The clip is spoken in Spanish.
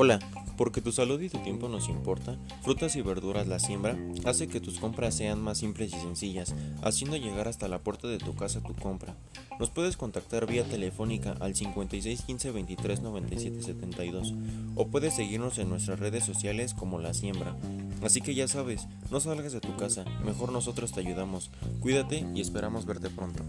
Hola, porque tu salud y tu tiempo nos importa, Frutas y Verduras La Siembra hace que tus compras sean más simples y sencillas, haciendo llegar hasta la puerta de tu casa tu compra. Nos puedes contactar vía telefónica al 56 15 23 97 72 o puedes seguirnos en nuestras redes sociales como La Siembra. Así que ya sabes, no salgas de tu casa, mejor nosotros te ayudamos. Cuídate y esperamos verte pronto.